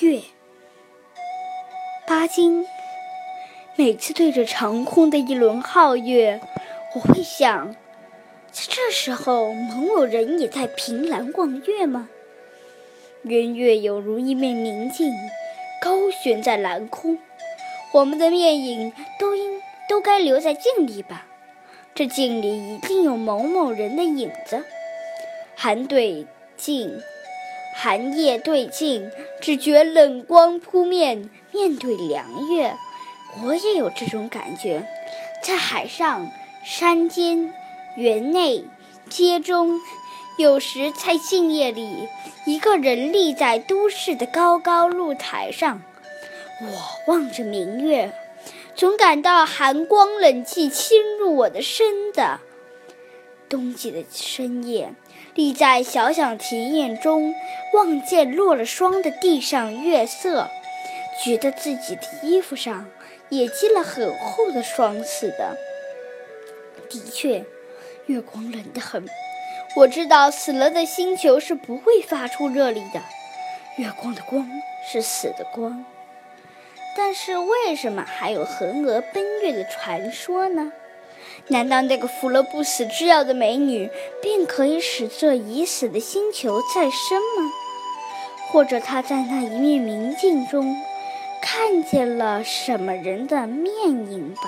月。巴金每次对着长空的一轮皓月，我会想，在这时候，某某人也在凭栏望月吗？圆月有如一面明镜，高悬在蓝空，我们的面影都应都该留在镜里吧？这镜里一定有某某人的影子。韩对镜，寒夜对镜，只觉冷光扑面。面对凉月，我也有这种感觉。在海上、山间、园内、街中，有时在静夜里，一个人立在都市的高高露台上，我望着明月，总感到寒光冷气侵入我的身子。冬季的深夜，立在小小庭院中，望见落了霜的地上月色。觉得自己的衣服上也积了很厚的霜似的。的确，月光冷得很。我知道死了的星球是不会发出热力的，月光的光是死的光。但是为什么还有嫦娥奔月的传说呢？难道那个服了不死之药的美女便可以使这已死的星球再生吗？或者她在那一面明镜中？看见了什么人的面影吧？